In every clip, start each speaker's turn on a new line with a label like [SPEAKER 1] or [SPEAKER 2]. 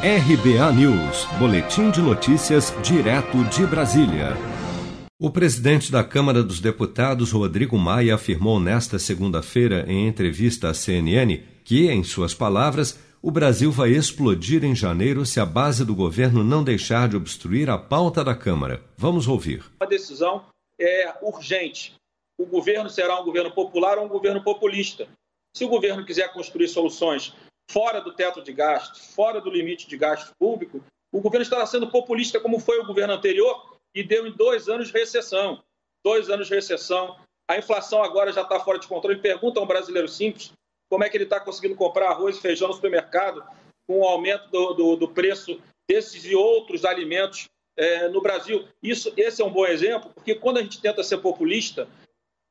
[SPEAKER 1] RBA News, Boletim de Notícias, direto de Brasília. O presidente da Câmara dos Deputados, Rodrigo Maia, afirmou nesta segunda-feira, em entrevista à CNN, que, em suas palavras, o Brasil vai explodir em janeiro se a base do governo não deixar de obstruir a pauta da Câmara. Vamos ouvir.
[SPEAKER 2] A decisão é urgente. O governo será um governo popular ou um governo populista. Se o governo quiser construir soluções fora do teto de gasto, fora do limite de gasto público, o governo estará sendo populista como foi o governo anterior e deu em dois anos de recessão. Dois anos de recessão. A inflação agora já está fora de controle. Pergunta a um brasileiro simples como é que ele está conseguindo comprar arroz e feijão no supermercado com o aumento do, do, do preço desses e outros alimentos é, no Brasil. Isso, esse é um bom exemplo, porque quando a gente tenta ser populista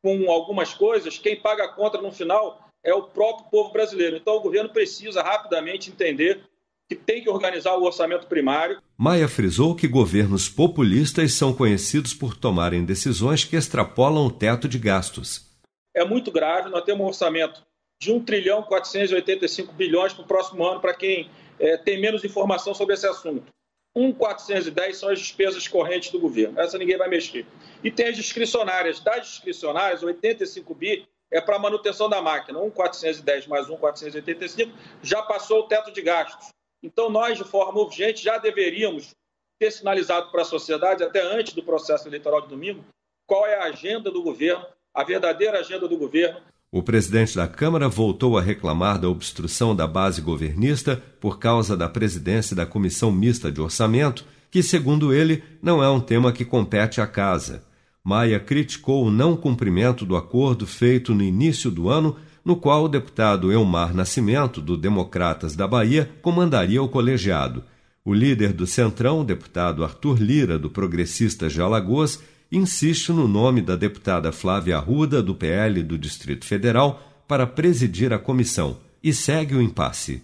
[SPEAKER 2] com algumas coisas, quem paga a conta no final é o próprio povo brasileiro. Então, o governo precisa rapidamente entender que tem que organizar o orçamento primário.
[SPEAKER 1] Maia frisou que governos populistas são conhecidos por tomarem decisões que extrapolam o teto de gastos.
[SPEAKER 2] É muito grave, nós temos um orçamento de 1 trilhão 485 bilhões para o próximo ano, para quem é, tem menos informação sobre esse assunto. 1,410 são as despesas correntes do governo. Essa ninguém vai mexer. E tem as discricionárias. Das discricionárias, 85 bi é para manutenção da máquina. 1,410 mais 1,485 já passou o teto de gastos. Então, nós, de forma urgente, já deveríamos ter sinalizado para a sociedade, até antes do processo eleitoral de domingo, qual é a agenda do governo, a verdadeira agenda do governo.
[SPEAKER 1] O presidente da Câmara voltou a reclamar da obstrução da base governista por causa da presidência da Comissão Mista de Orçamento, que, segundo ele, não é um tema que compete à Casa. Maia criticou o não cumprimento do acordo feito no início do ano, no qual o deputado Elmar Nascimento, do Democratas da Bahia, comandaria o colegiado. O líder do Centrão, deputado Arthur Lira, do Progressistas de Alagoas, insiste no nome da deputada Flávia Arruda, do PL do Distrito Federal, para presidir a comissão e segue o impasse.